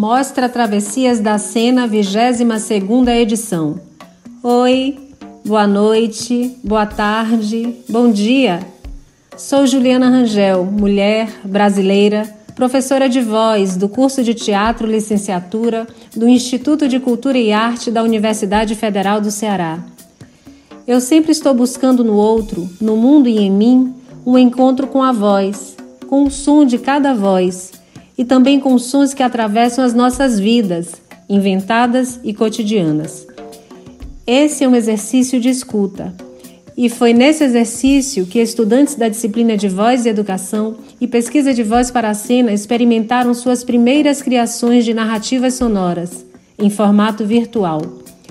Mostra Travessias da Sena, 22ª edição. Oi, boa noite, boa tarde, bom dia. Sou Juliana Rangel, mulher brasileira, professora de voz do curso de Teatro Licenciatura do Instituto de Cultura e Arte da Universidade Federal do Ceará. Eu sempre estou buscando no outro, no mundo e em mim, um encontro com a voz, com o som de cada voz e também com sons que atravessam as nossas vidas, inventadas e cotidianas. Esse é um exercício de escuta e foi nesse exercício que estudantes da disciplina de voz e educação e pesquisa de voz para a cena experimentaram suas primeiras criações de narrativas sonoras, em formato virtual.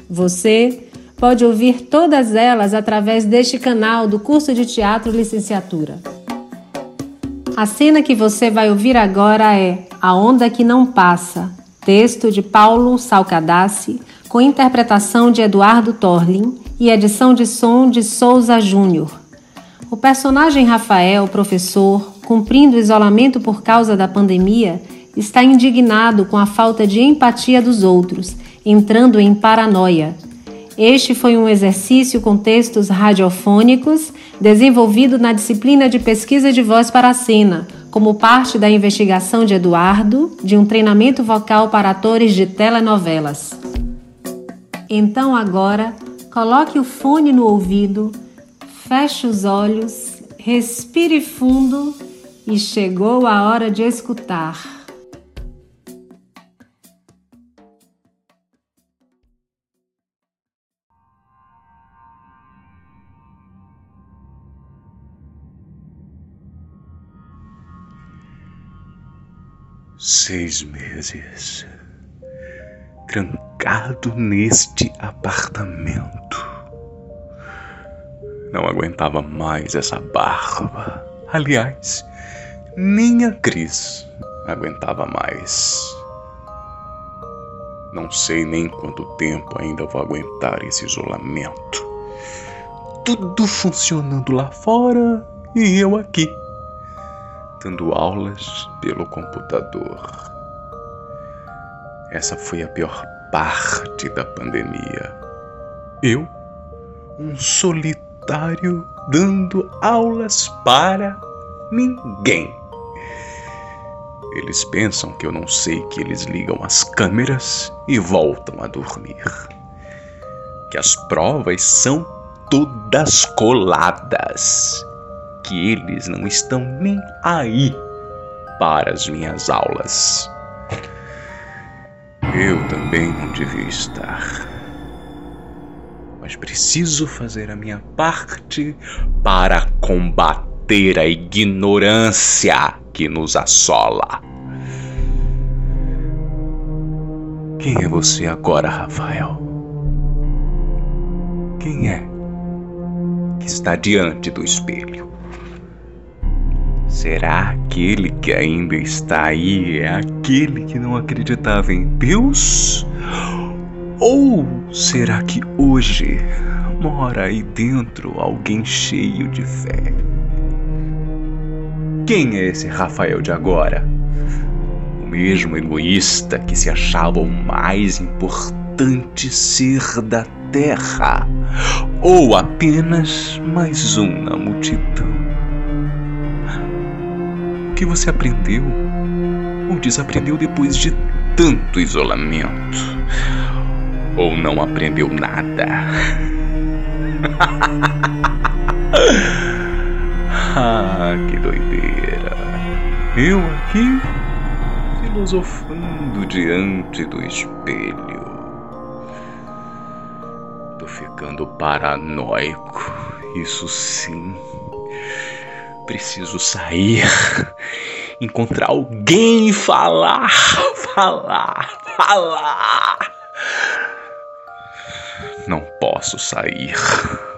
Você pode ouvir todas elas através deste canal do curso de teatro licenciatura. A cena que você vai ouvir agora é A Onda que Não Passa, texto de Paulo Salcadassi, com interpretação de Eduardo Torlin e edição de som de Souza Júnior. O personagem Rafael, professor, cumprindo isolamento por causa da pandemia, está indignado com a falta de empatia dos outros, entrando em paranoia. Este foi um exercício com textos radiofônicos desenvolvido na disciplina de pesquisa de voz para a cena, como parte da investigação de Eduardo de um treinamento vocal para atores de telenovelas. Então agora Coloque o fone no ouvido, feche os olhos, respire fundo e chegou a hora de escutar. Seis meses trancado neste apartamento. Não aguentava mais essa barba. Aliás, nem a Cris aguentava mais. Não sei nem quanto tempo ainda vou aguentar esse isolamento. Tudo funcionando lá fora e eu aqui, dando aulas pelo computador. Essa foi a pior parte da pandemia. Eu, um solitário dando aulas para ninguém. Eles pensam que eu não sei que eles ligam as câmeras e voltam a dormir. Que as provas são todas coladas. Que eles não estão nem aí para as minhas aulas. Eu também não devia estar. Mas preciso fazer a minha parte para combater a ignorância que nos assola. Quem é você agora, Rafael? Quem é que está diante do espelho? Será aquele que ainda está aí é aquele que não acreditava em Deus? Ou será que hoje mora aí dentro alguém cheio de fé? Quem é esse Rafael de agora? O mesmo egoísta que se achava o mais importante ser da terra? Ou apenas mais um na multidão? Que você aprendeu ou desaprendeu depois de tanto isolamento? Ou não aprendeu nada? ah, que doideira! Eu aqui filosofando diante do espelho. Tô ficando paranoico, isso sim. Preciso sair, encontrar alguém e falar, falar, falar. Não posso sair.